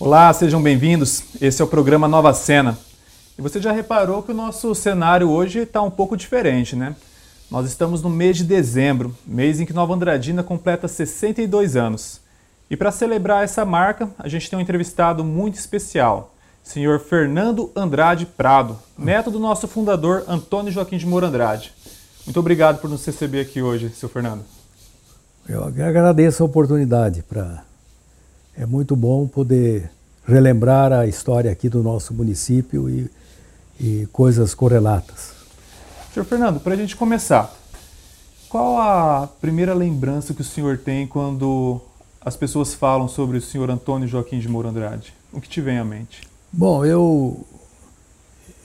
Olá, sejam bem-vindos. Esse é o programa Nova Cena. E você já reparou que o nosso cenário hoje está um pouco diferente, né? Nós estamos no mês de dezembro, mês em que Nova Andradina completa 62 anos. E para celebrar essa marca, a gente tem um entrevistado muito especial, senhor Fernando Andrade Prado, neto do nosso fundador Antônio Joaquim de Moura Andrade. Muito obrigado por nos receber aqui hoje, seu Fernando. Eu agradeço a oportunidade para é muito bom poder relembrar a história aqui do nosso município e, e coisas correlatas. Senhor Fernando, para a gente começar, qual a primeira lembrança que o senhor tem quando as pessoas falam sobre o senhor Antônio Joaquim de Moura Andrade? O que te vem à mente? Bom, eu,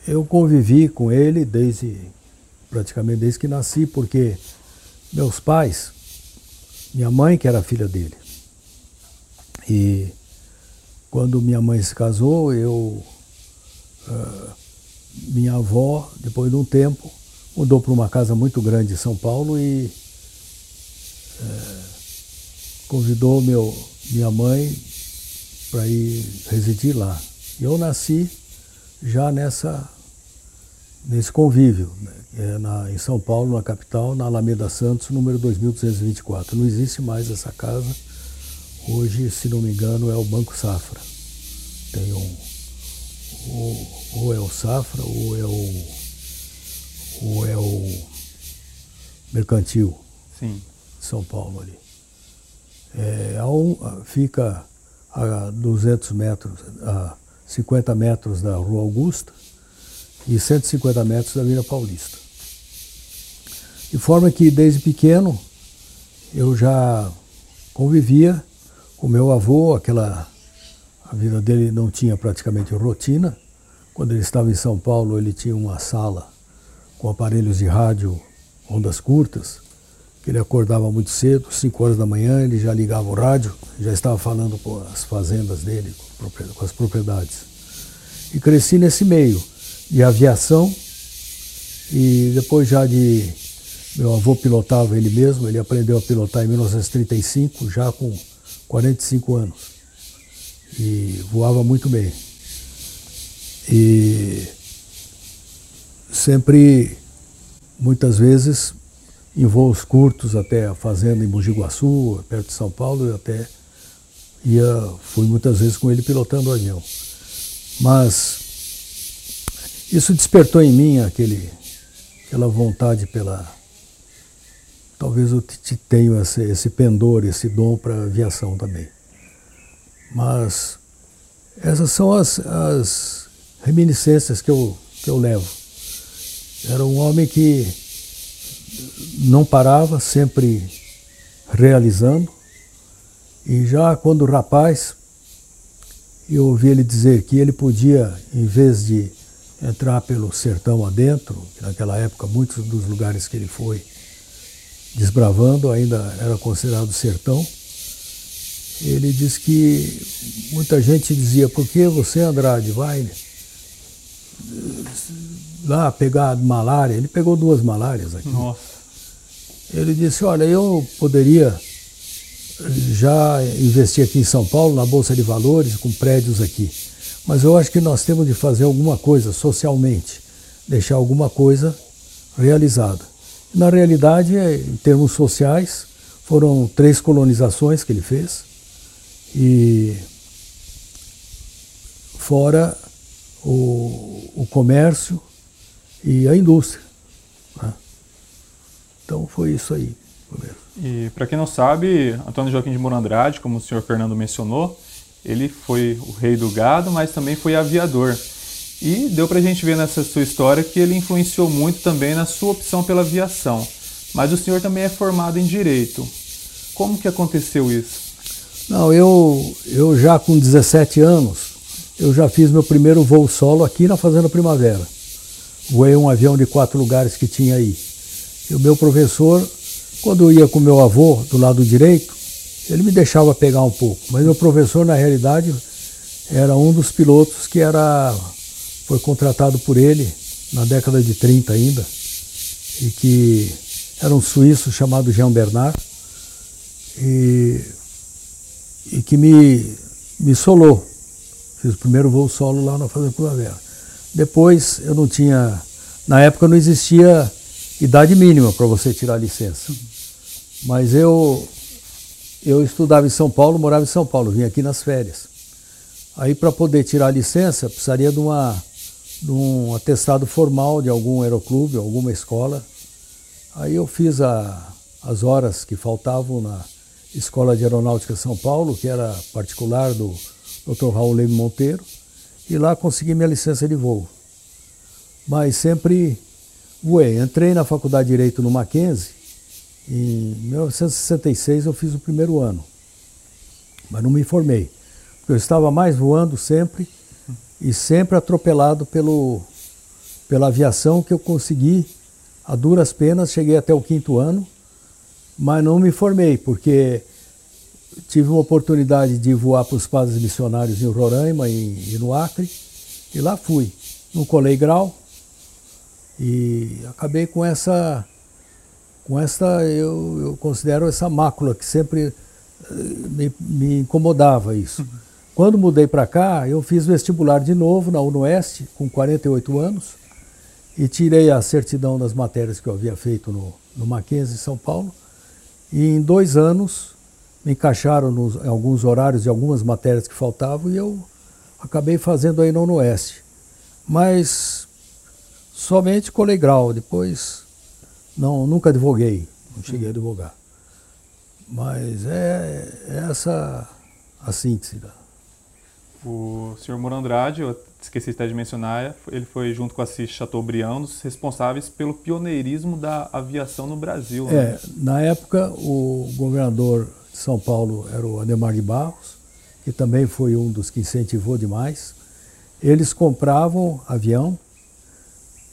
eu convivi com ele desde praticamente desde que nasci, porque meus pais, minha mãe que era filha dele, e quando minha mãe se casou, eu. Uh, minha avó, depois de um tempo, mudou para uma casa muito grande em São Paulo e convidou meu, minha mãe para ir residir lá. Eu nasci já nessa, nesse convívio, né, é na, em São Paulo, na capital, na Alameda Santos, número 2224. Não existe mais essa casa Hoje, se não me engano, é o Banco Safra. Tem um. Ou, ou é o Safra ou é o. Ou é o Mercantil. Sim. São Paulo ali. É, a um, fica a 200 metros, a 50 metros da Rua Augusta e 150 metros da Avenida Paulista. De forma que desde pequeno eu já convivia o meu avô, aquela a vida dele não tinha praticamente rotina. Quando ele estava em São Paulo, ele tinha uma sala com aparelhos de rádio, ondas curtas, que ele acordava muito cedo, 5 horas da manhã, ele já ligava o rádio, já estava falando com as fazendas dele, com as propriedades. E cresci nesse meio de aviação e depois já de meu avô pilotava ele mesmo, ele aprendeu a pilotar em 1935, já com 45 anos. E voava muito bem. E sempre, muitas vezes, em voos curtos até a fazenda em Mogi perto de São Paulo, eu até ia, fui muitas vezes com ele pilotando o avião. Mas isso despertou em mim aquele, aquela vontade pela talvez eu tenha esse, esse pendor, esse dom para aviação também. Mas essas são as, as reminiscências que eu, que eu levo. Era um homem que não parava, sempre realizando. E já quando rapaz, eu ouvi ele dizer que ele podia, em vez de entrar pelo sertão adentro, naquela época muitos dos lugares que ele foi desbravando, ainda era considerado sertão. Ele diz que muita gente dizia, por que você, Andrade, vai lá pegar malária? Ele pegou duas malárias aqui. Nossa. Ele disse, olha, eu poderia já investir aqui em São Paulo, na Bolsa de Valores, com prédios aqui. Mas eu acho que nós temos de fazer alguma coisa socialmente, deixar alguma coisa realizada. Na realidade, é, em termos sociais, foram três colonizações que ele fez e fora o, o comércio e a indústria. Né? Então foi isso aí. E para quem não sabe, Antônio Joaquim de Moura Andrade, como o senhor Fernando mencionou, ele foi o rei do gado, mas também foi aviador. E deu para a gente ver nessa sua história que ele influenciou muito também na sua opção pela aviação. Mas o senhor também é formado em Direito. Como que aconteceu isso? Não, eu, eu já com 17 anos, eu já fiz meu primeiro voo solo aqui na Fazenda Primavera. Voei um avião de quatro lugares que tinha aí. E o meu professor, quando eu ia com meu avô do lado direito, ele me deixava pegar um pouco. Mas meu professor, na realidade, era um dos pilotos que era foi contratado por ele na década de 30 ainda, e que era um suíço chamado Jean Bernard, e, e que me, me solou Fiz o primeiro voo solo lá na Fazenda Primavera. Depois eu não tinha. Na época não existia idade mínima para você tirar licença. Mas eu, eu estudava em São Paulo, morava em São Paulo, vim aqui nas férias. Aí para poder tirar a licença precisaria de, uma, de um atestado formal de algum aeroclube, alguma escola. Aí eu fiz a, as horas que faltavam na Escola de Aeronáutica São Paulo, que era particular do Dr. Raul Leme Monteiro, e lá consegui minha licença de voo. Mas sempre voei. Entrei na Faculdade de Direito no Mackenzie, em 1966 eu fiz o primeiro ano, mas não me formei. Porque eu estava mais voando sempre e sempre atropelado pelo, pela aviação que eu consegui, a duras penas, cheguei até o quinto ano, mas não me formei, porque tive uma oportunidade de voar para os padres missionários em Roraima e, e no Acre, e lá fui. Não colei grau e acabei com essa, com essa eu, eu considero essa mácula que sempre eh, me, me incomodava isso. Quando mudei para cá, eu fiz vestibular de novo na UNOeste, com 48 anos, e tirei a certidão das matérias que eu havia feito no, no Mackenzie, em São Paulo, e em dois anos me encaixaram nos, em alguns horários de algumas matérias que faltavam e eu acabei fazendo aí no Oeste. Mas somente colei grau, depois não, nunca advoguei, não cheguei a advogar. Mas é, é essa a síntese. O senhor Moro Andrade, eu esqueci até de mencionar, ele foi junto com a Assis Chateaubriand os responsáveis pelo pioneirismo da aviação no Brasil. Né? É, na época o governador de São Paulo era o Ademar de Barros, que também foi um dos que incentivou demais. Eles compravam avião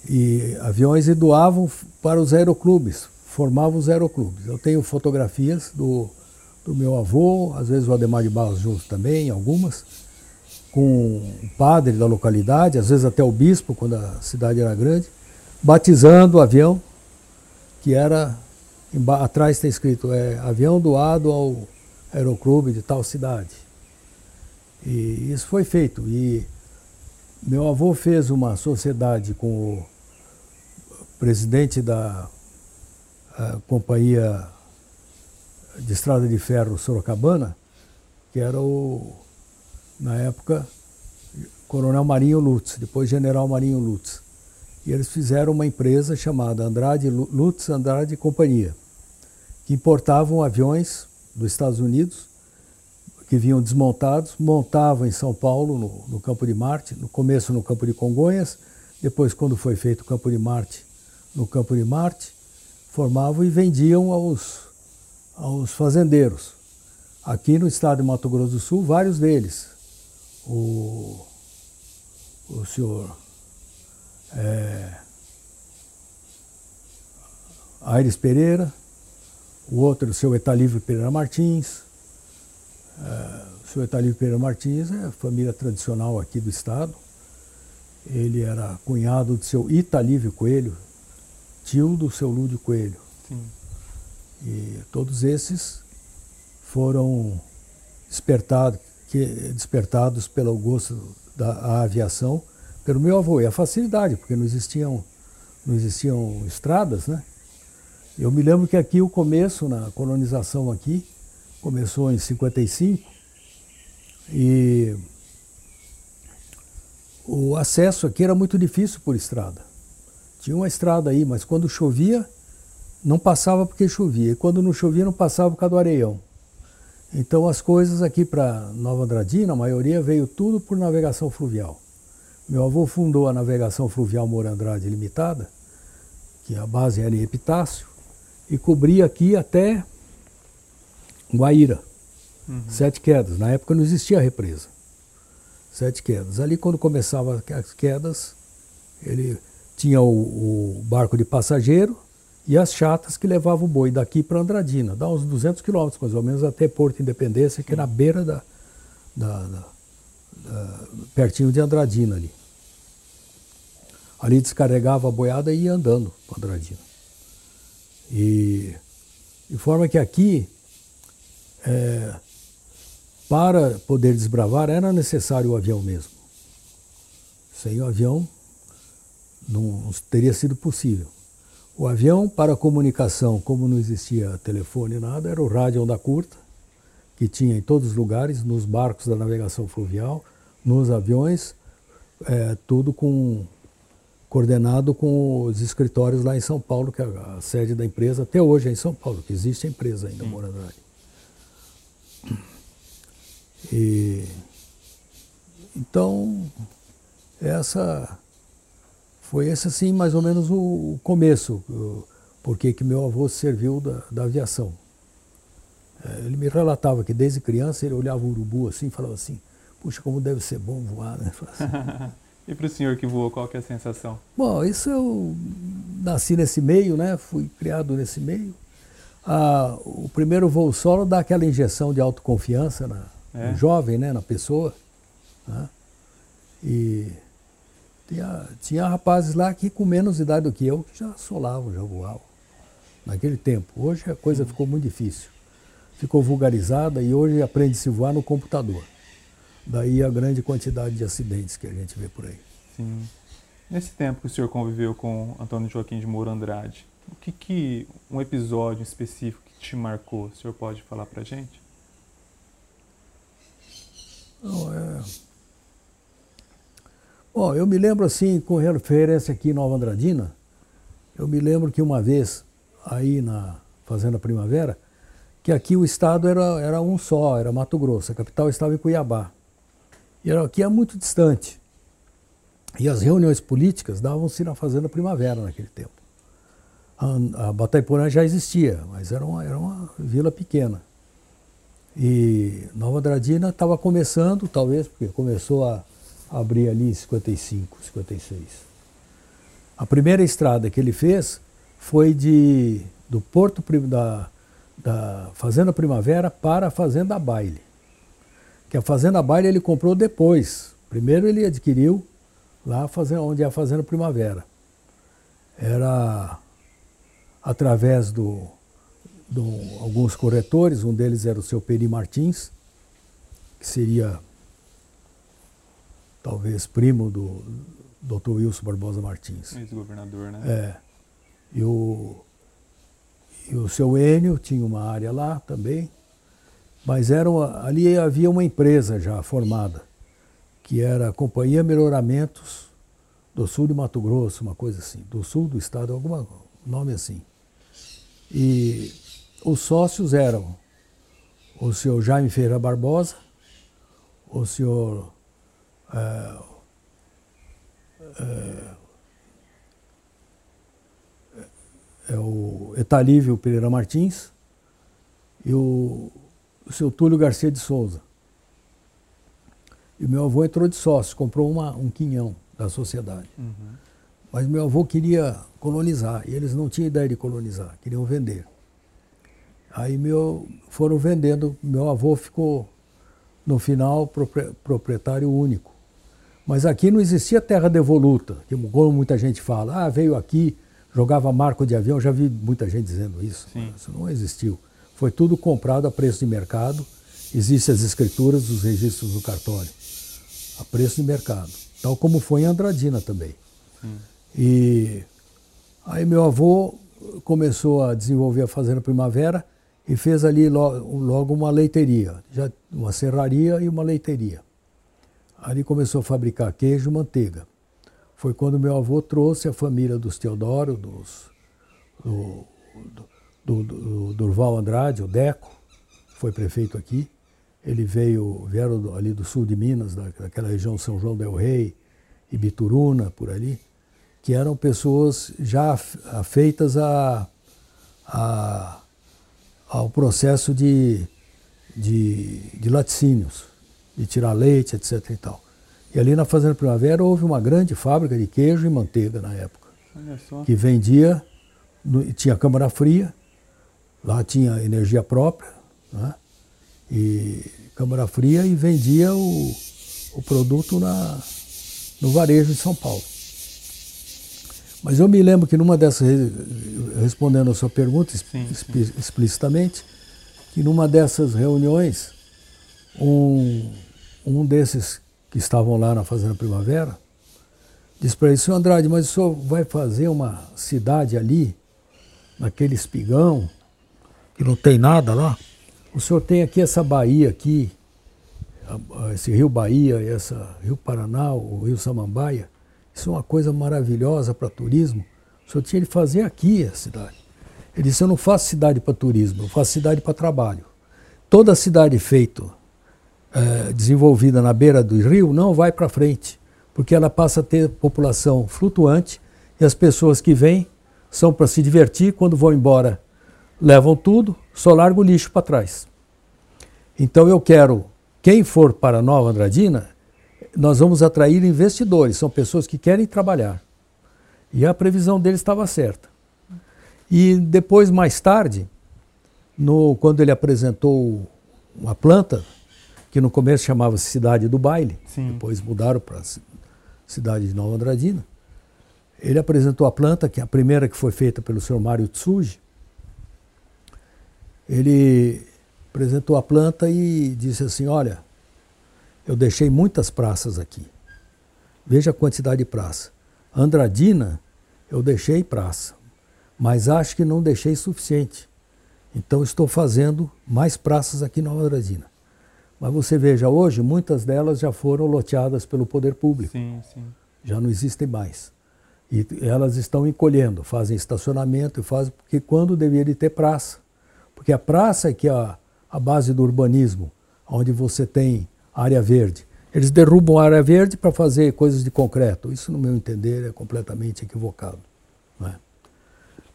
e aviões e doavam para os aeroclubes, formavam os aeroclubes. Eu tenho fotografias do, do meu avô, às vezes o Ademar de Barros junto também, algumas, com o padre da localidade, às vezes até o bispo, quando a cidade era grande, batizando o avião, que era atrás está escrito é, avião doado ao aeroclube de tal cidade. E isso foi feito. E meu avô fez uma sociedade com o presidente da companhia de estrada de ferro Sorocabana, que era o, na época, Coronel Marinho Lutz, depois General Marinho Lutz. E eles fizeram uma empresa chamada Andrade Lutz Andrade Companhia que importavam aviões dos Estados Unidos, que vinham desmontados, montavam em São Paulo, no, no Campo de Marte, no começo no Campo de Congonhas, depois, quando foi feito o Campo de Marte, no Campo de Marte, formavam e vendiam aos, aos fazendeiros. Aqui no estado de Mato Grosso do Sul, vários deles. O, o senhor é, Aires Pereira, o outro, o seu Etalívio Pereira Martins. Uh, o seu Etalívio Pereira Martins é família tradicional aqui do estado. Ele era cunhado do seu Italívio Coelho, tio do seu Lúdio Coelho. Sim. E todos esses foram despertados, que, despertados pelo gosto da aviação pelo meu avô. E a facilidade, porque não existiam, não existiam estradas, né? Eu me lembro que aqui o começo, na colonização aqui, começou em 55 e o acesso aqui era muito difícil por estrada. Tinha uma estrada aí, mas quando chovia, não passava porque chovia. E quando não chovia, não passava por causa do areião. Então as coisas aqui para Nova Andradina, a maioria veio tudo por navegação fluvial. Meu avô fundou a navegação fluvial Moura Andrade Limitada, que a base era em Epitácio, e cobria aqui até Guaíra. Uhum. Sete quedas. Na época não existia represa. Sete quedas. Ali quando começavam as quedas, ele tinha o, o barco de passageiro e as chatas que levavam o boi daqui para Andradina. Dá uns 200 quilômetros, mais ou menos, até Porto Independência, que é na beira da, da, da, da pertinho de Andradina ali. Ali descarregava a boiada e ia andando para Andradina. E de forma que aqui, é, para poder desbravar era necessário o avião mesmo. Sem o avião não teria sido possível. O avião para comunicação, como não existia telefone nada, era o rádio onda curta, que tinha em todos os lugares, nos barcos da navegação fluvial, nos aviões, é, tudo com coordenado com os escritórios lá em São Paulo, que é a sede da empresa, até hoje é em São Paulo, que existe a empresa ainda, Morandrade. E, então, essa foi esse assim mais ou menos o, começo, porque que meu avô serviu da, da aviação. É, ele me relatava que desde criança ele olhava o urubu assim e falava assim, puxa, como deve ser bom voar, né? Assim. e para o senhor que voou, qual que é a sensação? Bom, isso eu nasci nesse meio, né? Fui criado nesse meio. Ah, o primeiro voo solo dá aquela injeção de autoconfiança na, é. no jovem, né? Na pessoa. Né? E tinha, tinha rapazes lá que com menos idade do que eu que já solavam, já voavam. Naquele tempo. Hoje a coisa ficou muito difícil. Ficou vulgarizada e hoje aprende-se a voar no computador. Daí a grande quantidade de acidentes que a gente vê por aí. Sim. Nesse tempo que o senhor conviveu com Antônio Joaquim de Moura Andrade, o que, que um episódio específico que te marcou, o senhor pode falar para gente? Não, é... Bom, eu me lembro assim, com referência aqui em Nova Andradina, eu me lembro que uma vez, aí na Fazenda Primavera, que aqui o estado era, era um só, era Mato Grosso, a capital estava em Cuiabá. E aqui é muito distante. E as reuniões políticas davam-se na Fazenda Primavera naquele tempo. A, a Bataiporã já existia, mas era uma, era uma vila pequena. E Nova Andradina estava começando, talvez, porque começou a abrir ali em 55, 56. A primeira estrada que ele fez foi de, do Porto da, da Fazenda Primavera para a Fazenda Baile. Que a Fazenda Baile ele comprou depois. Primeiro ele adquiriu lá onde é a Fazenda Primavera. Era através do, alguns corretores, um deles era o seu Peri Martins, que seria talvez primo do Dr. Wilson Barbosa Martins. Ex-governador, né? É. E o, e o seu Enio tinha uma área lá também, mas era uma, ali havia uma empresa já formada, que era a Companhia Melhoramentos do Sul de Mato Grosso, uma coisa assim, do sul do estado, algum nome assim. E os sócios eram o senhor Jaime Ferreira Barbosa, o senhor é, é, é o Etalívio Pereira Martins e o, o seu Túlio Garcia de Souza. E meu avô entrou de sócio, comprou uma, um quinhão da sociedade. Uhum. Mas meu avô queria colonizar e eles não tinham ideia de colonizar, queriam vender. Aí meu, foram vendendo, meu avô ficou, no final, proprietário único. Mas aqui não existia terra devoluta, como muita gente fala. Ah, veio aqui, jogava marco de avião, já vi muita gente dizendo isso. Sim. Isso não existiu. Foi tudo comprado a preço de mercado. Existem as escrituras dos registros do cartório. A preço de mercado. Tal como foi em Andradina também. Sim. E aí meu avô começou a desenvolver a Fazenda Primavera e fez ali logo uma leiteria, já uma serraria e uma leiteria. Ali começou a fabricar queijo e manteiga. Foi quando meu avô trouxe a família dos Teodoro, dos, do, do, do, Durval Andrade, o Deco, foi prefeito aqui. Ele veio, vieram ali do sul de Minas, daquela região São João del Rei, Ibituruna, por ali, que eram pessoas já afeitas a, a, ao processo de, de, de laticínios de tirar leite, etc. E, tal. e ali na Fazenda Primavera houve uma grande fábrica de queijo e manteiga na época, que vendia, tinha câmara fria, lá tinha energia própria, né? e câmara fria e vendia o, o produto na, no varejo de São Paulo. Mas eu me lembro que numa dessas, respondendo a sua pergunta sim, sim. explicitamente, que numa dessas reuniões um, um desses que estavam lá na Fazenda Primavera disse para ele, senhor Andrade, mas o senhor vai fazer uma cidade ali, naquele espigão, que não tem nada lá? O senhor tem aqui essa Bahia aqui, esse Rio Bahia, essa Rio Paraná, o Rio Samambaia, isso é uma coisa maravilhosa para turismo. O senhor tinha de fazer aqui a cidade. Ele disse, eu não faço cidade para turismo, eu faço cidade para trabalho. Toda cidade feita, é, desenvolvida na beira do rio, não vai para frente, porque ela passa a ter população flutuante e as pessoas que vêm são para se divertir, quando vão embora levam tudo, só larga o lixo para trás. Então eu quero, quem for para Nova Andradina, nós vamos atrair investidores, são pessoas que querem trabalhar. E a previsão deles estava certa. E depois, mais tarde, no, quando ele apresentou uma planta, que no começo chamava-se Cidade do Baile, Sim. depois mudaram para Cidade de Nova Andradina, ele apresentou a planta, que é a primeira que foi feita pelo senhor Mário Tsuji. Ele apresentou a planta e disse assim: Olha, eu deixei muitas praças aqui. Veja a quantidade de praça. Andradina, eu deixei praça, mas acho que não deixei suficiente. Então estou fazendo mais praças aqui na Andradina. Mas você veja, hoje muitas delas já foram loteadas pelo poder público. Sim, sim. Já não existem mais. E elas estão encolhendo, fazem estacionamento e fazem porque quando deveria ter praça. Porque a praça é que é a, a base do urbanismo, onde você tem área verde. Eles derrubam a área verde para fazer coisas de concreto. Isso, no meu entender, é completamente equivocado. É?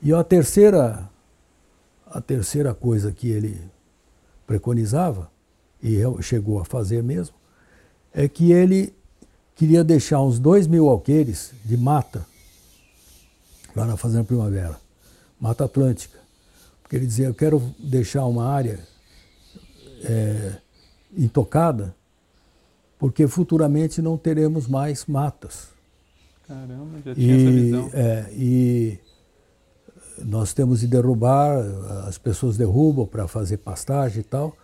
E a terceira, a terceira coisa que ele preconizava, e chegou a fazer mesmo, é que ele queria deixar uns dois mil alqueires de mata lá na Fazenda Primavera, Mata Atlântica. Porque ele dizia, eu quero deixar uma área é, intocada porque futuramente não teremos mais matas. Caramba, já tinha e, essa visão. É, e nós temos de derrubar, as pessoas derrubam para fazer pastagem e tal,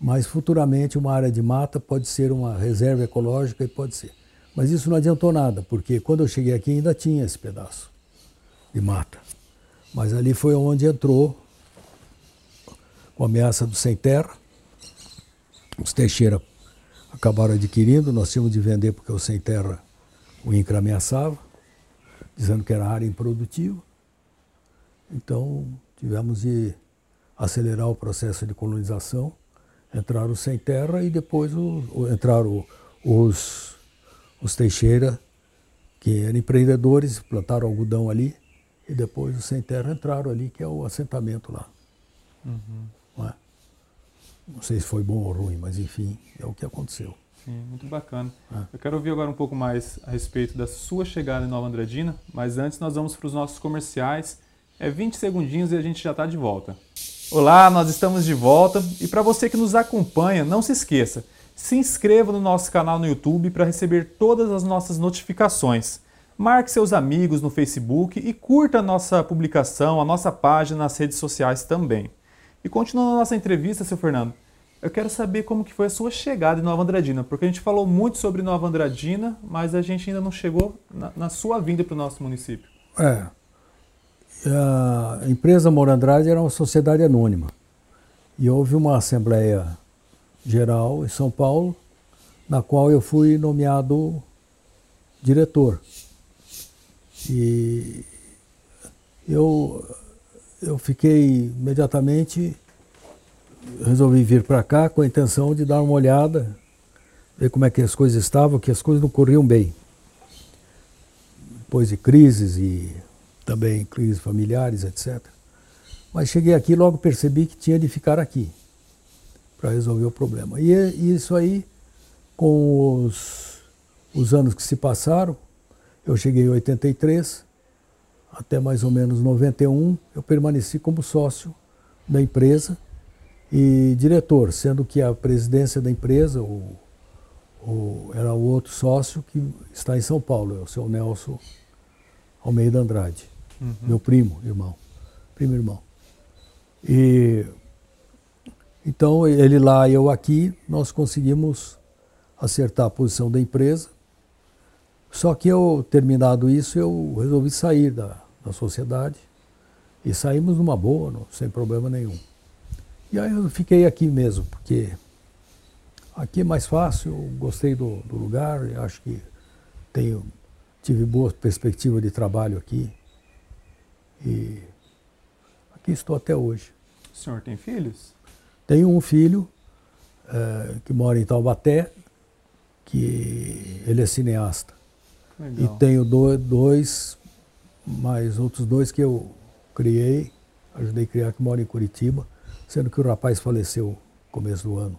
mas futuramente uma área de mata pode ser uma reserva ecológica e pode ser. Mas isso não adiantou nada, porque quando eu cheguei aqui ainda tinha esse pedaço de mata. Mas ali foi onde entrou com a ameaça do sem terra. Os Teixeira acabaram adquirindo, nós tínhamos de vender porque o sem terra o INCRA ameaçava, dizendo que era área improdutiva. Então tivemos de acelerar o processo de colonização, entraram sem terra e depois o, o, entraram os, os Teixeira, que eram empreendedores, plantaram algodão ali, e depois os sem terra entraram ali, que é o assentamento lá. Uhum. Não é? Não sei se foi bom ou ruim, mas enfim, é o que aconteceu. Sim, muito bacana. É. Eu quero ouvir agora um pouco mais a respeito da sua chegada em Nova Andradina, mas antes nós vamos para os nossos comerciais. É 20 segundinhos e a gente já está de volta. Olá, nós estamos de volta e para você que nos acompanha, não se esqueça, se inscreva no nosso canal no YouTube para receber todas as nossas notificações. Marque seus amigos no Facebook e curta a nossa publicação, a nossa página nas redes sociais também. E continuando a nossa entrevista, seu Fernando, eu quero saber como que foi a sua chegada em Nova Andradina, porque a gente falou muito sobre Nova Andradina, mas a gente ainda não chegou na, na sua vinda para o nosso município. É. A empresa Moura Andrade era uma sociedade anônima. E houve uma assembleia geral em São Paulo, na qual eu fui nomeado diretor. E eu eu fiquei imediatamente, resolvi vir para cá com a intenção de dar uma olhada, ver como é que as coisas estavam, que as coisas não corriam bem. Depois de crises e também crises familiares, etc. Mas cheguei aqui logo percebi que tinha de ficar aqui para resolver o problema. E, e isso aí, com os, os anos que se passaram, eu cheguei em 83, até mais ou menos 91, eu permaneci como sócio da empresa e diretor, sendo que a presidência da empresa o, o, era o outro sócio que está em São Paulo, é o seu Nelson Almeida Andrade, uhum. meu primo, irmão, primo irmão. E Então, ele lá eu aqui, nós conseguimos acertar a posição da empresa. Só que eu, terminado isso, eu resolvi sair da, da sociedade. E saímos numa boa, não, sem problema nenhum. E aí eu fiquei aqui mesmo, porque aqui é mais fácil, gostei do, do lugar, acho que tenho, tive boa perspectiva de trabalho aqui. E aqui estou até hoje. O senhor tem filhos? Tenho um filho é, que mora em Taubaté, que ele é cineasta. Legal. E tenho dois, mais outros dois que eu criei, ajudei a criar, que moram em Curitiba, sendo que o rapaz faleceu no começo do ano.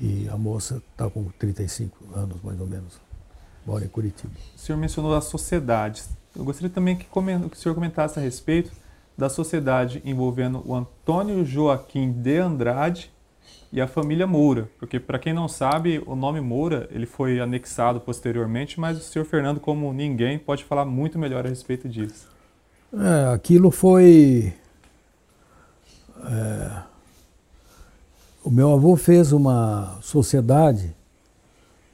E a moça está com 35 anos, mais ou menos. Mora em Curitiba. O senhor mencionou as sociedades. Eu gostaria também que, que o senhor comentasse a respeito da sociedade envolvendo o Antônio Joaquim de Andrade e a família Moura, porque para quem não sabe, o nome Moura ele foi anexado posteriormente, mas o senhor Fernando, como ninguém, pode falar muito melhor a respeito disso. É, aquilo foi. É, o meu avô fez uma sociedade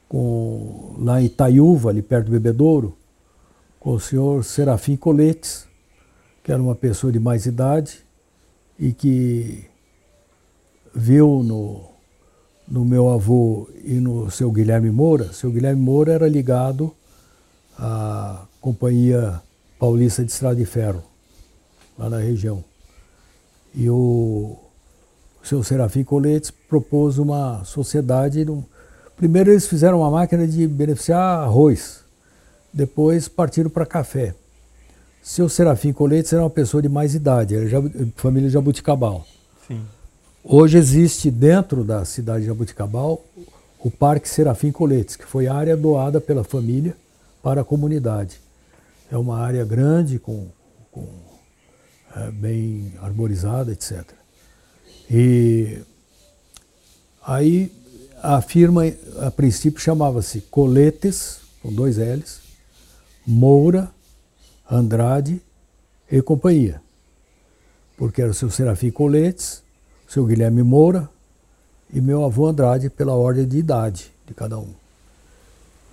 com, lá em Itaiúva, ali perto do Bebedouro, com o senhor Serafim Coletes, que era uma pessoa de mais idade e que viu no, no meu avô e no seu Guilherme Moura. Seu Guilherme Moura era ligado à Companhia Paulista de Estrada de Ferro, lá na região. E o, o seu Serafim Coletes propôs uma sociedade. Primeiro eles fizeram uma máquina de beneficiar arroz, depois partiram para café. Seu Serafim Coletes era uma pessoa de mais idade, era família Jabuticabal. Sim. Hoje existe dentro da cidade de Jabuticabal o Parque Serafim Coletes, que foi área doada pela família para a comunidade. É uma área grande, com, com é, bem arborizada, etc. E aí a firma, a princípio, chamava-se Coletes, com dois L's, Moura Andrade e companhia. Porque era o seu Serafim Coletes, o seu Guilherme Moura e meu avô Andrade pela ordem de idade de cada um.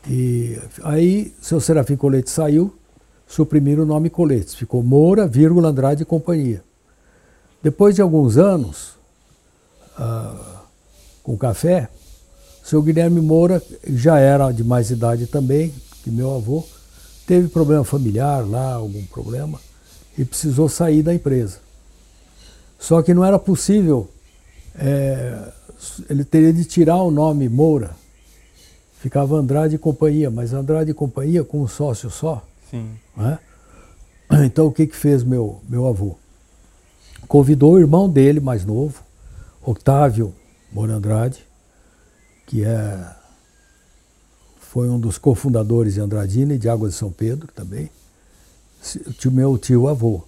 E aí seu Serafim Coletes saiu, suprimiram o nome Coletes, ficou Moura, vírgula, Andrade e companhia. Depois de alguns anos, ah, com café, seu Guilherme Moura já era de mais idade também que meu avô, teve problema familiar lá, algum problema, e precisou sair da empresa. Só que não era possível, é, ele teria de tirar o nome Moura. Ficava Andrade e Companhia, mas Andrade e Companhia com um sócio só. Sim. Né? Então o que, que fez meu, meu avô? Convidou o irmão dele, mais novo, Octávio Moura Andrade, que é foi um dos cofundadores de Andradina e de Água de São Pedro também, meu tio avô,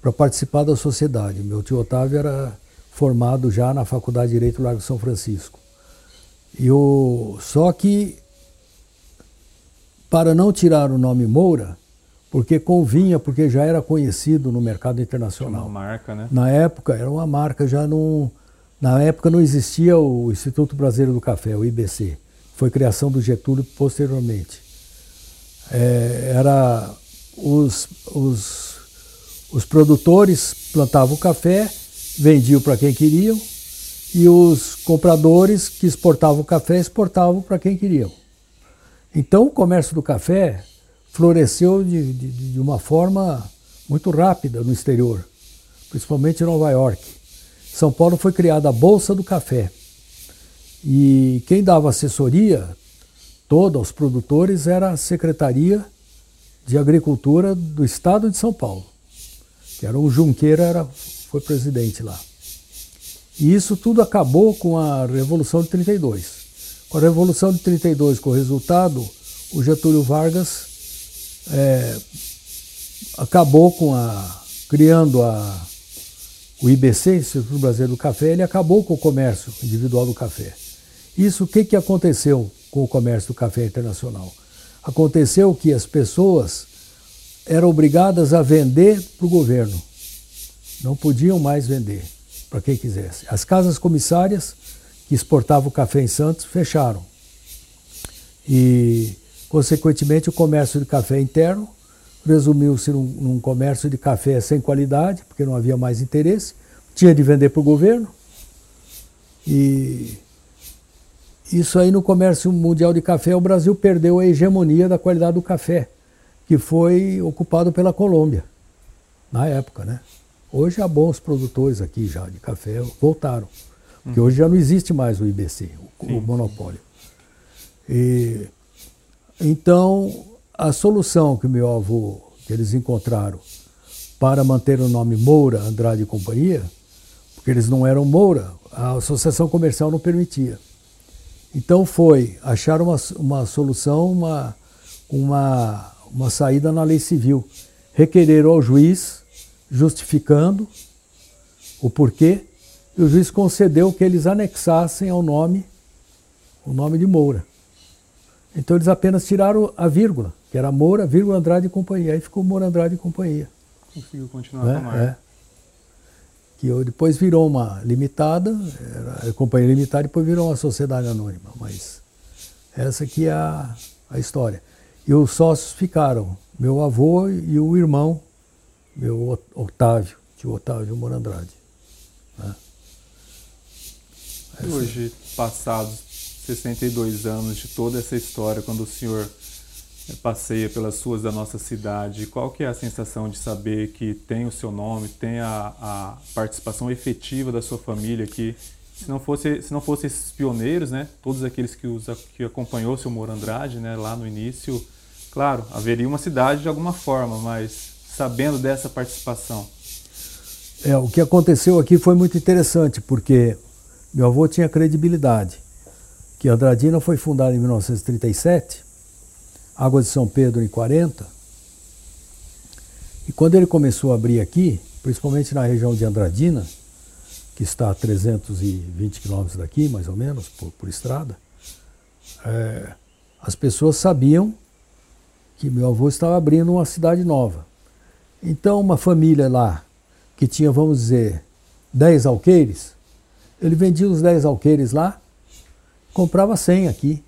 para participar da sociedade. Meu tio Otávio era formado já na Faculdade de Direito do Largo de São Francisco. E o, só que, para não tirar o nome Moura, porque convinha, porque já era conhecido no mercado internacional. Uma marca, né? Na época, era uma marca, já não. Na época não existia o Instituto Brasileiro do Café, o IBC foi criação do Getúlio posteriormente. É, era os, os, os produtores plantavam café, vendiam para quem queriam, e os compradores que exportavam café exportavam para quem queriam. Então o comércio do café floresceu de, de, de uma forma muito rápida no exterior, principalmente em Nova York. São Paulo foi criada a Bolsa do Café. E quem dava assessoria toda aos produtores era a Secretaria de Agricultura do Estado de São Paulo, que era o Junqueira, era, foi presidente lá. E isso tudo acabou com a Revolução de 32. Com a Revolução de 32, com o resultado, o Getúlio Vargas é, acabou com a. criando a, o IBC, Instituto Brasileiro do Café, ele acabou com o comércio individual do café. Isso o que, que aconteceu com o comércio do café internacional? Aconteceu que as pessoas eram obrigadas a vender para o governo. Não podiam mais vender. para quem quisesse. As casas comissárias que exportavam café em Santos fecharam. E, consequentemente, o comércio de café interno resumiu-se num, num, comércio de café sem qualidade, porque não havia mais interesse, tinha de vender para o governo. E isso aí no comércio mundial de café, o Brasil perdeu a hegemonia da qualidade do café, que foi ocupado pela Colômbia, na época, né? Hoje há bons produtores aqui já de café, voltaram. Porque hoje já não existe mais o IBC, o, o monopólio. E, então, a solução que meu avô, que eles encontraram para manter o nome Moura, Andrade e Companhia, porque eles não eram Moura, a associação comercial não permitia. Então foi achar uma, uma solução, uma, uma, uma saída na lei civil. Requereram ao juiz, justificando o porquê, e o juiz concedeu que eles anexassem ao nome o nome de Moura. Então eles apenas tiraram a vírgula, que era Moura, vírgula Andrade e Companhia. Aí ficou Moura Andrade e Companhia. Conseguiu continuar é, com a marca. É. Que depois virou uma limitada, era a companhia limitada, depois virou uma sociedade anônima. Mas essa aqui é a, a história. E os sócios ficaram, meu avô e o irmão, meu Otávio, tio Otávio Moura Andrade. Né? E hoje, passados 62 anos de toda essa história, quando o senhor passeia pelas ruas da nossa cidade, qual que é a sensação de saber que tem o seu nome, tem a, a participação efetiva da sua família aqui? Se não fosse, se não fosse esses pioneiros, né, todos aqueles que, os, que acompanhou o seu Moro Andrade, né, lá no início, claro, haveria uma cidade de alguma forma, mas sabendo dessa participação. É, o que aconteceu aqui foi muito interessante, porque meu avô tinha credibilidade que Andradina foi fundada em 1937, Água de São Pedro em 40. E quando ele começou a abrir aqui, principalmente na região de Andradina, que está a 320 quilômetros daqui, mais ou menos, por, por estrada, é, as pessoas sabiam que meu avô estava abrindo uma cidade nova. Então, uma família lá, que tinha, vamos dizer, 10 alqueires, ele vendia os 10 alqueires lá comprava 100 aqui,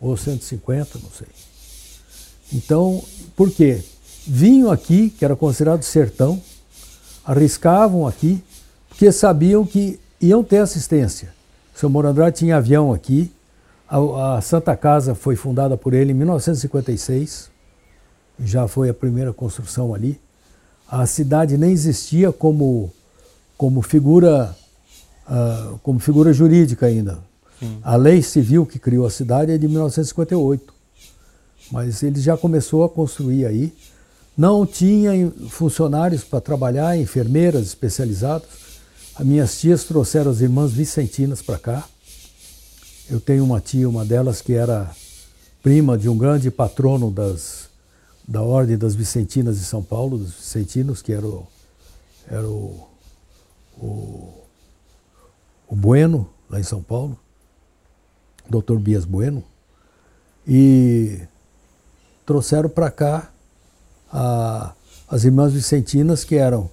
ou 150, não sei. Então, por quê? Vinham aqui, que era considerado sertão, arriscavam aqui, porque sabiam que iam ter assistência. O seu Moro Andrade tinha avião aqui, a, a Santa Casa foi fundada por ele em 1956, já foi a primeira construção ali. A cidade nem existia como, como figura uh, como figura jurídica ainda. A lei civil que criou a cidade é de 1958. Mas ele já começou a construir aí. Não tinha funcionários para trabalhar, enfermeiras especializadas. As minhas tias trouxeram as irmãs vicentinas para cá. Eu tenho uma tia, uma delas que era prima de um grande patrono das, da Ordem das Vicentinas de São Paulo, dos Vicentinos, que era o, era o, o, o Bueno, lá em São Paulo. Dr. Bias Bueno, e trouxeram para cá a, as irmãs Vicentinas, que eram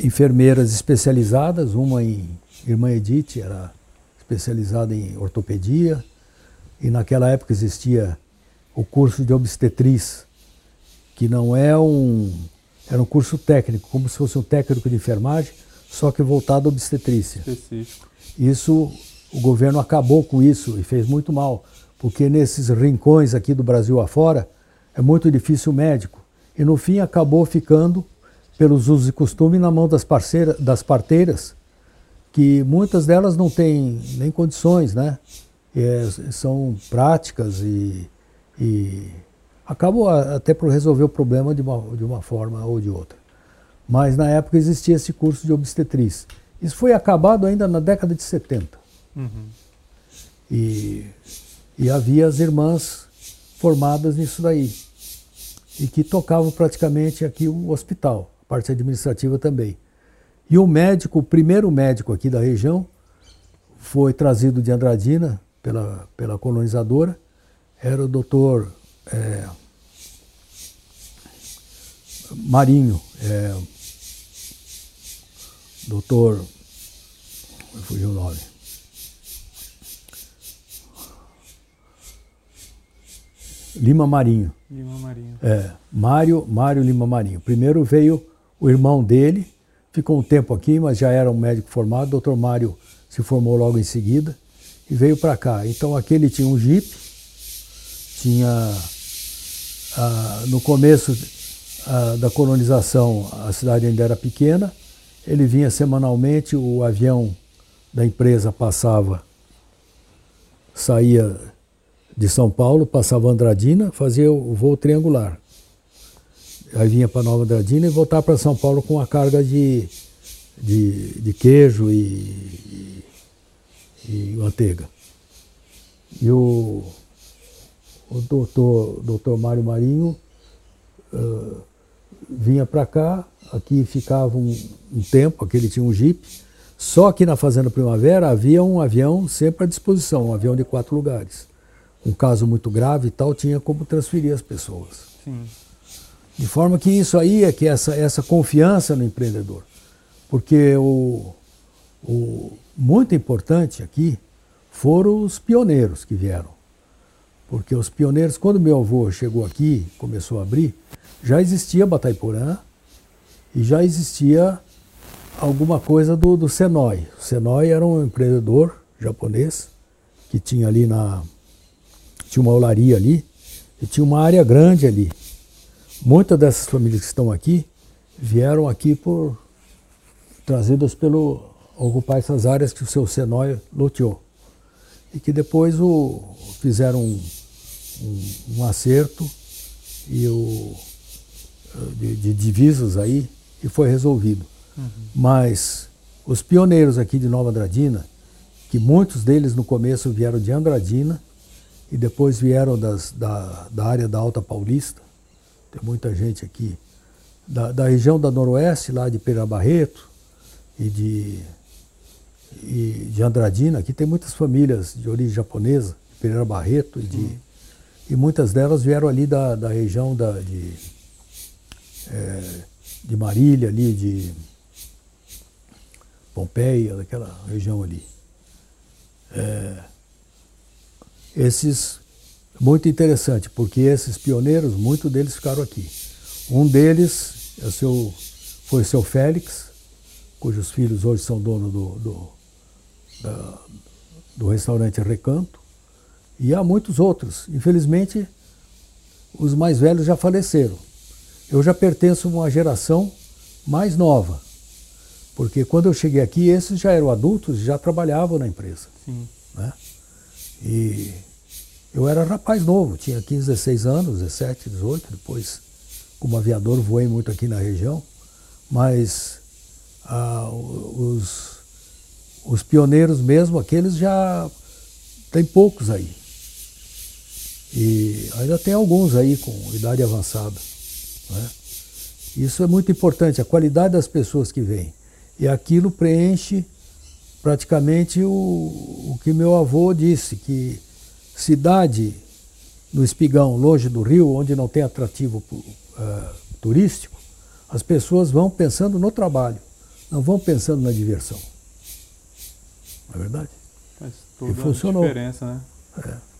enfermeiras especializadas, uma em irmã Edith, era especializada em ortopedia, e naquela época existia o curso de obstetriz, que não é um. Era um curso técnico, como se fosse um técnico de enfermagem, só que voltado à obstetrícia. Específico. Isso o governo acabou com isso e fez muito mal, porque nesses rincões aqui do Brasil afora é muito difícil o médico. E no fim acabou ficando, pelos usos e costumes, na mão das, parceiras, das parteiras, que muitas delas não têm nem condições, né? É, são práticas e, e acabou até por resolver o problema de uma, de uma forma ou de outra. Mas na época existia esse curso de obstetriz. Isso foi acabado ainda na década de 70. Uhum. E, e havia as irmãs formadas nisso daí. E que tocavam praticamente aqui o hospital, a parte administrativa também. E o médico, o primeiro médico aqui da região, foi trazido de Andradina pela, pela colonizadora, era o doutor é, Marinho, é, doutor fugiu o nome. Lima Marinho. Lima Marinho. É, Mário, Mário Lima Marinho. Primeiro veio o irmão dele, ficou um tempo aqui, mas já era um médico formado. O doutor Mário se formou logo em seguida e veio para cá. Então aqui ele tinha um jipe, tinha ah, no começo ah, da colonização a cidade ainda era pequena. Ele vinha semanalmente, o avião da empresa passava, saía de São Paulo, passava Andradina, fazia o voo triangular. Aí vinha para Nova Andradina e voltava para São Paulo com a carga de, de, de queijo e, e, e, manteiga. E o, o doutor, doutor Mário Marinho uh, vinha para cá, aqui ficava um, um tempo, aqui ele tinha um jipe, só que na Fazenda Primavera havia um avião sempre à disposição, um avião de quatro lugares. Um caso muito grave e tal, tinha como transferir as pessoas. Sim. De forma que isso aí é que essa, essa confiança no empreendedor. Porque o, o muito importante aqui foram os pioneiros que vieram. Porque os pioneiros, quando meu avô chegou aqui, começou a abrir, já existia Bataiporã e já existia alguma coisa do, do Senoi. O Senoi era um empreendedor japonês que tinha ali na. Tinha uma olaria ali e tinha uma área grande ali. Muitas dessas famílias que estão aqui vieram aqui por trazidas pelo ocupar essas áreas que o seu Senoi loteou. E que depois o, fizeram um, um, um acerto e o, de, de, divisas aí e foi resolvido. Uhum. Mas os pioneiros aqui de Nova Andradina, que muitos deles no começo vieram de Andradina e depois vieram das, da, da área da Alta Paulista, tem muita gente aqui, da, da região da Noroeste, lá de Pereira Barreto e de, e de Andradina, aqui tem muitas famílias de origem japonesa, de Pereira Barreto e de. Uhum. E muitas delas vieram ali da, da região da, de, é, de Marília, ali de Pompeia, daquela região ali. É, esses, muito interessante, porque esses pioneiros, muitos deles ficaram aqui. Um deles é seu, foi o seu Félix, cujos filhos hoje são donos do, do, da, do restaurante Recanto, e há muitos outros. Infelizmente, os mais velhos já faleceram. Eu já pertenço a uma geração mais nova, porque quando eu cheguei aqui, esses já eram adultos e já trabalhavam na empresa. Sim. Né? E eu era rapaz novo, tinha 15, 16 anos, 17, 18, depois, como aviador, voei muito aqui na região, mas ah, os, os pioneiros mesmo, aqueles já tem poucos aí. E ainda tem alguns aí com idade avançada. Né? Isso é muito importante, a qualidade das pessoas que vêm. E aquilo preenche praticamente o, o que meu avô disse, que cidade no Espigão, longe do rio, onde não tem atrativo uh, turístico, as pessoas vão pensando no trabalho, não vão pensando na diversão. Não é verdade? Faz toda e funcionou. a diferença, né? É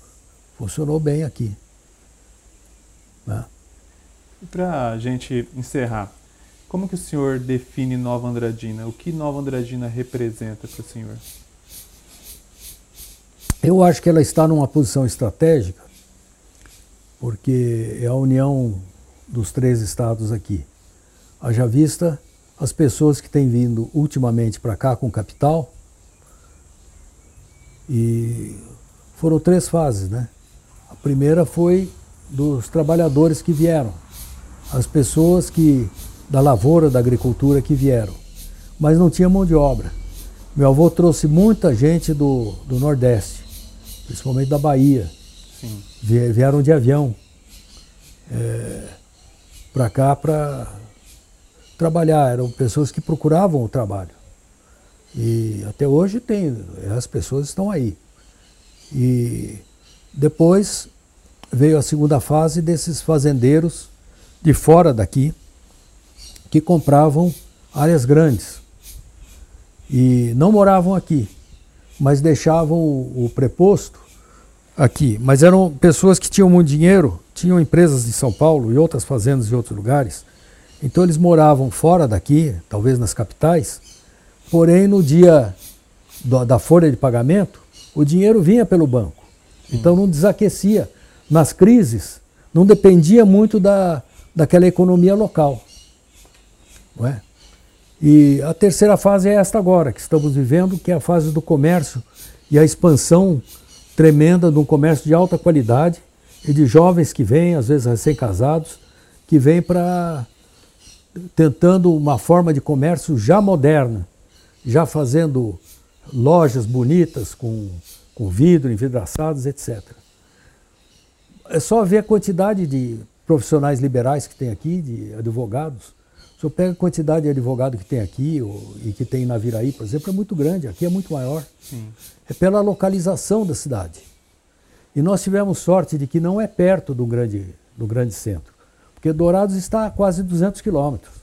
funcionou bem aqui. Né? E para a gente encerrar, como que o senhor define Nova Andradina? O que Nova Andradina representa para o senhor? Eu acho que ela está numa posição estratégica, porque é a união dos três estados aqui. Haja vista as pessoas que têm vindo ultimamente para cá com capital, e foram três fases, né? A primeira foi dos trabalhadores que vieram, as pessoas que da lavoura, da agricultura que vieram, mas não tinha mão de obra. Meu avô trouxe muita gente do, do Nordeste, principalmente da Bahia. Sim. Vieram de avião é, para cá para trabalhar. Eram pessoas que procuravam o trabalho. E até hoje tem, as pessoas estão aí. E depois veio a segunda fase desses fazendeiros de fora daqui que compravam áreas grandes. E não moravam aqui, mas deixavam o, preposto aqui. Mas eram pessoas que tinham muito dinheiro, tinham empresas em São Paulo e outras fazendas em outros lugares. Então eles moravam fora daqui, talvez nas capitais, porém no dia da folha de pagamento, o dinheiro vinha pelo banco. Então não desaquecia. Nas crises, não dependia muito da, daquela economia local. Não é? E a terceira fase é esta agora, que estamos vivendo, que é a fase do comércio e a expansão tremenda de um comércio de alta qualidade e de jovens que vêm, às vezes recém-casados, que vêm para tentando uma forma de comércio já moderna, já fazendo lojas bonitas com, com vidro, envidraçados, etc. É só ver a quantidade de profissionais liberais que tem aqui, de advogados. O senhor pega a quantidade de advogado que tem aqui ou, e que tem na Viraí, por exemplo, é muito grande, aqui é muito maior. Sim. É pela localização da cidade. E nós tivemos sorte de que não é perto do grande, do grande centro. Porque Dourados está a quase 200 quilômetros.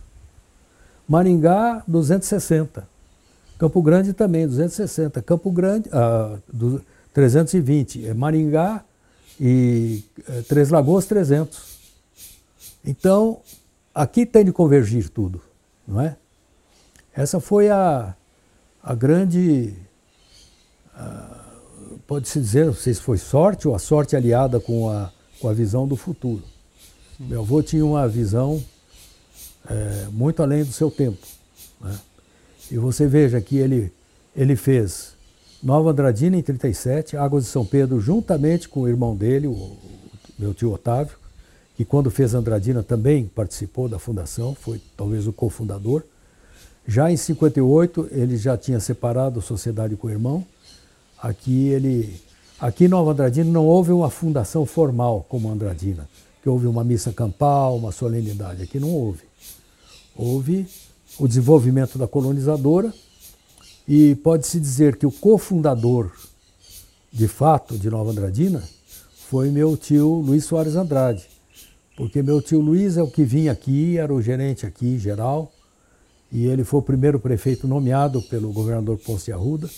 Maringá, 260. Campo Grande também, 260. Campo Grande, ah, 320. É Maringá e é, Três Lagoas, 300. Então, aqui tem de convergir tudo, não é? Essa foi a, a grande, pode-se dizer, não sei se foi sorte ou a sorte aliada com a, com a visão do futuro. Meu avô tinha uma visão é, muito além do seu tempo. Né? E você veja que ele, ele fez Nova Andradina em 37, Águas de São Pedro, juntamente com o irmão dele, o, meu tio Otávio, que quando fez Andradina também participou da fundação, foi talvez o cofundador. Já em 58 ele já tinha separado a sociedade com o irmão. Aqui ele, aqui em Nova Andradina não houve uma fundação formal como Andradina, que houve uma missa campal, uma solenidade. Aqui não houve. Houve o desenvolvimento da colonizadora e pode-se dizer que o cofundador, de fato, de Nova Andradina foi meu tio Luiz Soares Andrade. Porque meu tio Luiz é o que vinha aqui, era o gerente aqui, geral, e ele foi o primeiro prefeito nomeado pelo governador Ponce Arruda.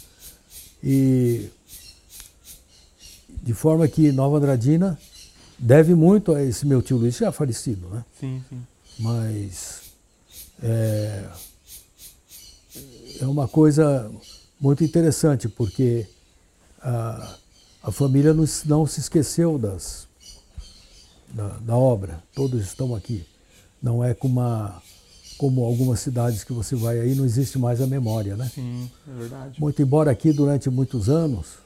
E de forma que Nova Andradina deve muito a esse meu tio Luiz, já falecido, né? Sim, sim. Mas é, é uma coisa muito interessante, porque a, a família não, não, se esqueceu das, da, da, obra, todos estão aqui. Não é como, uma, como algumas cidades que você vai aí, não existe mais a memória, né? Sim, é verdade. Muito embora aqui, durante muitos anos,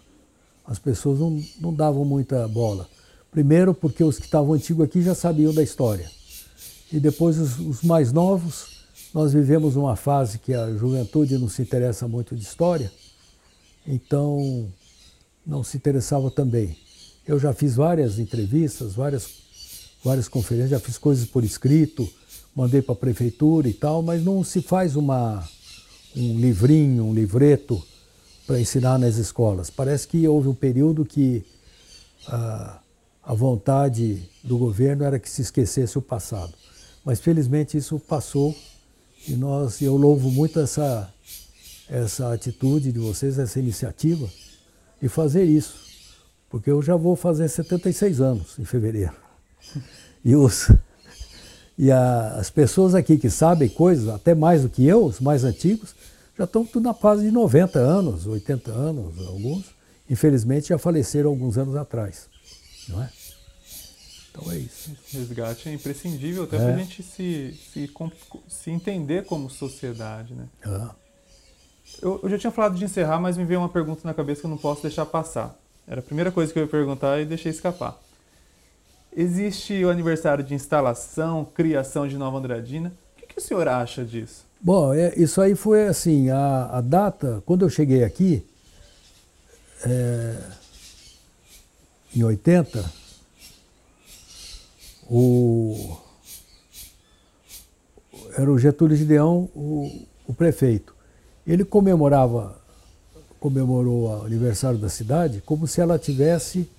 as pessoas não, não davam muita bola. Primeiro porque os que estavam antigos aqui já sabiam da história. E depois os, os mais novos nós vivemos uma fase que a juventude não se interessa muito de história, então não se interessava também. Eu já fiz várias entrevistas, várias, várias conferências, já fiz coisas por escrito, mandei para a prefeitura e tal, mas não se faz uma, um livrinho, um livreto para ensinar nas escolas. Parece que houve um período que a, a vontade do governo era que se esquecesse o passado. Mas felizmente isso passou e nós, eu louvo muito essa, essa atitude de vocês, essa iniciativa de fazer isso. Porque eu já vou fazer 76 anos em fevereiro. E, os, e a, as pessoas aqui que sabem coisas, até mais do que eu, os mais antigos, já estão tudo na fase de 90 anos, 80 anos, alguns. Infelizmente já faleceram alguns anos atrás. Não é? Então é isso. Esse resgate é imprescindível até é. para a gente se, se, se, entender como sociedade, né? É. Eu, eu, já tinha falado de encerrar, mas me veio uma pergunta na cabeça que eu não posso deixar passar. Era a primeira coisa que eu ia perguntar e deixei escapar. Existe o aniversário de instalação, criação de Nova Andradina. O que, que o senhor acha disso? Bom, é, isso aí foi assim, a, a, data, quando eu cheguei aqui, é, em 80, o, era o Getúlio Gideão, o, o prefeito. Ele comemorava, comemorou o aniversário da cidade como se ela tivesse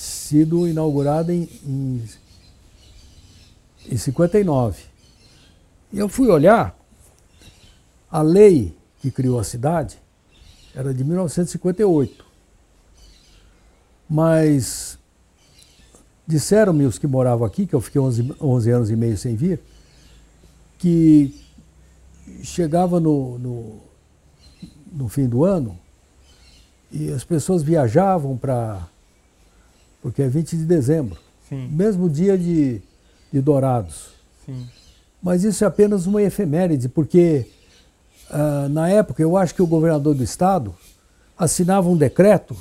sido inaugurada em, em, em 59. E eu fui olhar, a lei que criou a cidade era de 1958. Mas disseram-me os que moravam aqui, que eu fiquei 11, 11 anos e meio sem vir, que chegava no, no, no fim do ano e as pessoas viajavam para. Porque é 20 de dezembro, Sim. mesmo dia de, de Dourados. Sim. Mas isso é apenas uma efeméride, porque uh, na época eu acho que o governador do estado assinava um decreto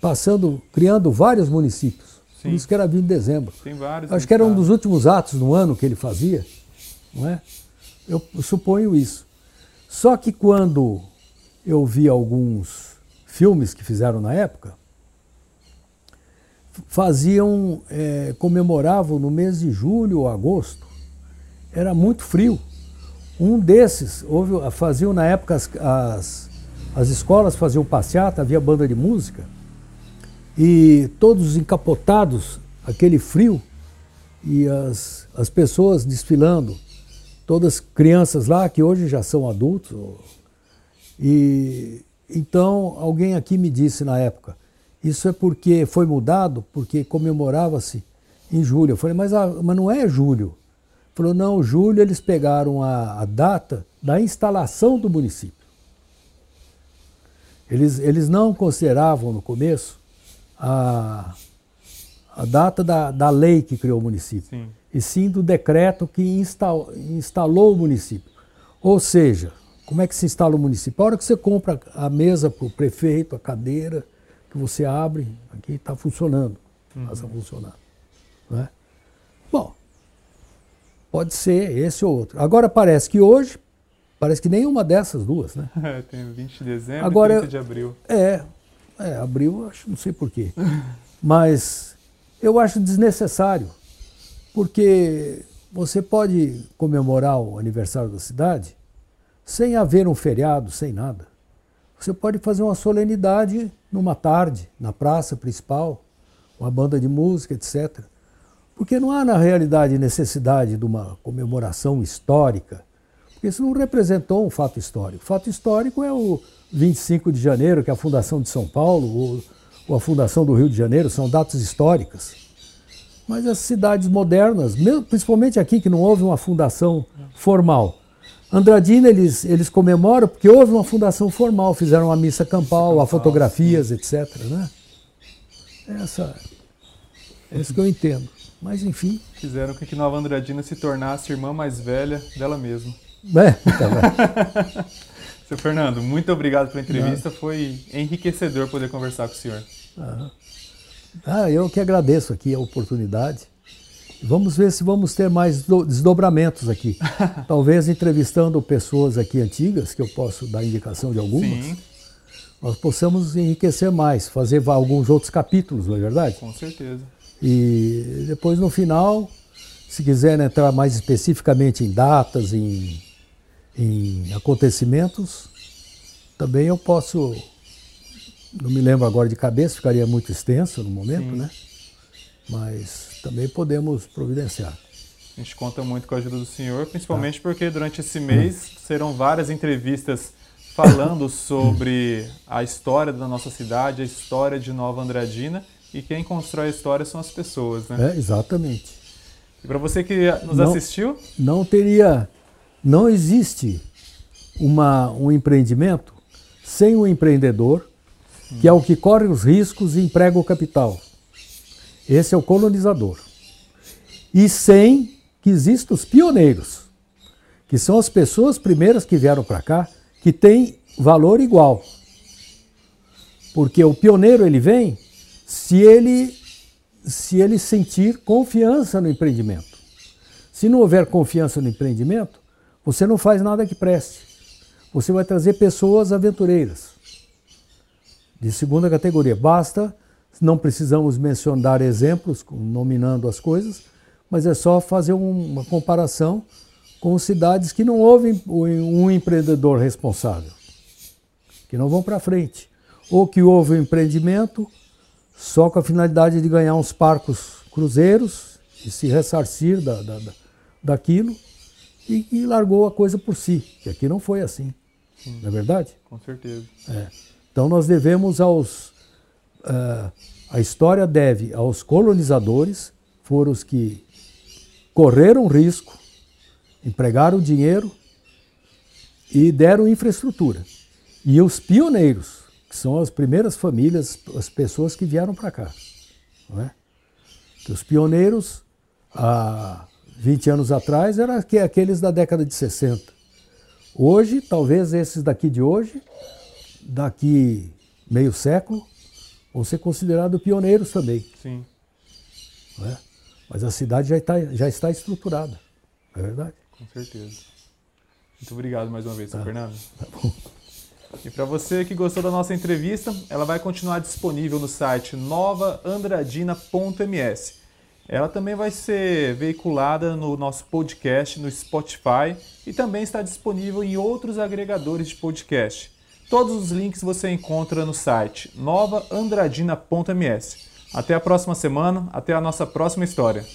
passando, criando vários municípios. Sim. Por isso que era 20 de dezembro. Tem vários. Acho que era um dos últimos atos no ano que ele fazia, não é? Eu suponho isso. Só que quando eu vi alguns filmes que fizeram na época, faziam, é, comemoravam no mês de julho ou agosto. Era muito frio. Um desses, houve, faziam na época as, as, as escolas faziam passeata, havia banda de música e todos encapotados, aquele frio, e as, as pessoas desfilando, todas crianças lá que hoje já são adultos. E então alguém aqui me disse na época, isso é porque foi mudado, porque comemorava-se em julho. Eu falei, mas, a, mas não é julho. Falou, não, julho eles pegaram a, a data da instalação do município. Eles, eles não consideravam no começo a, a data da, da lei que criou o município, sim. e sim do decreto que instal, instalou o município. Ou seja, como é que se instala o município? A hora que você compra a mesa para o prefeito, a cadeira, que você abre, aqui está funcionando, uhum. passa a funcionar. Né? Bom, pode ser esse ou outro. Agora parece que hoje, parece que nenhuma dessas duas, né? É, tem 20 de dezembro Agora, e 30 de abril. É, é, abril, acho, não sei porquê. Mas eu acho desnecessário, porque você pode comemorar o aniversário da cidade sem haver um feriado, sem nada. Você pode fazer uma solenidade numa tarde, na praça principal, uma banda de música, etc. Porque não há, na realidade, necessidade de uma comemoração histórica, porque isso não representou um fato histórico. O fato histórico é o, 25 de janeiro, que é a fundação de São Paulo, ou, ou a fundação do Rio de Janeiro, são datas históricas. Mas as cidades modernas, principalmente aqui que não houve uma fundação formal, Andradina eles, eles comemoram porque houve uma fundação formal, fizeram uma missa campal, há fotografias, etc. Né? Essa, é isso que eu entendo. Mas enfim. Fizeram com que Nova Andradina se tornasse irmã mais velha dela mesma. É, tá Seu Fernando, muito obrigado pela entrevista. Não. Foi enriquecedor poder conversar com o senhor. Ah, eu que agradeço aqui a oportunidade. Vamos ver se vamos ter mais desdobramentos aqui. Talvez entrevistando pessoas aqui antigas, que eu posso dar indicação de algumas. Sim. Nós possamos enriquecer mais, fazer alguns outros capítulos, não é verdade? Com certeza. E depois no final, se quiser entrar mais especificamente em datas, em em acontecimentos, também eu posso, não me lembro agora de cabeça, ficaria muito extenso no momento, Sim. né? Mas também podemos providenciar. A gente conta muito com a ajuda do senhor, principalmente porque durante esse mês serão várias entrevistas falando sobre a história da nossa cidade, a história de Nova Andradina, e quem constrói a história são as pessoas, né? É, exatamente. E para você que nos não, assistiu? Não teria não existe uma, um empreendimento sem o um empreendedor, que é o que corre os riscos e emprega o capital. Esse é o colonizador. E sem que existam os pioneiros, que são as pessoas primeiras que vieram para cá, que têm valor igual. Porque o pioneiro ele vem se ele se ele sentir confiança no empreendimento. Se não houver confiança no empreendimento, você não faz nada que preste. Você vai trazer pessoas aventureiras de segunda categoria. Basta, não precisamos mencionar exemplos, nominando as coisas, mas é só fazer uma comparação com cidades que não houve um empreendedor responsável, que não vão para frente, ou que houve um empreendimento só com a finalidade de ganhar uns parcos cruzeiros e se ressarcir da, da, daquilo, e, e largou a coisa por si, que aqui não foi assim. Sim. Não é verdade? Com certeza. É. Então nós devemos aos. Uh, a história deve aos colonizadores, foram os que correram risco, empregaram dinheiro e deram infraestrutura. E os pioneiros, que são as primeiras famílias, as pessoas que vieram para cá. Não é? Os pioneiros, há 20 anos atrás, eram aqueles da década de 60. Hoje, talvez esses daqui de hoje, daqui meio século, vão ser considerados pioneiros também. Sim. É? Mas a cidade já está, já está estruturada, não é verdade? Com certeza. Muito obrigado mais uma vez, tá. Fernando. Tá bom. E para você que gostou da nossa entrevista, ela vai continuar disponível no site novaandradina.ms. Ela também vai ser veiculada no nosso podcast no Spotify e também está disponível em outros agregadores de podcast. Todos os links você encontra no site novaandradina.ms. Até a próxima semana, até a nossa próxima história.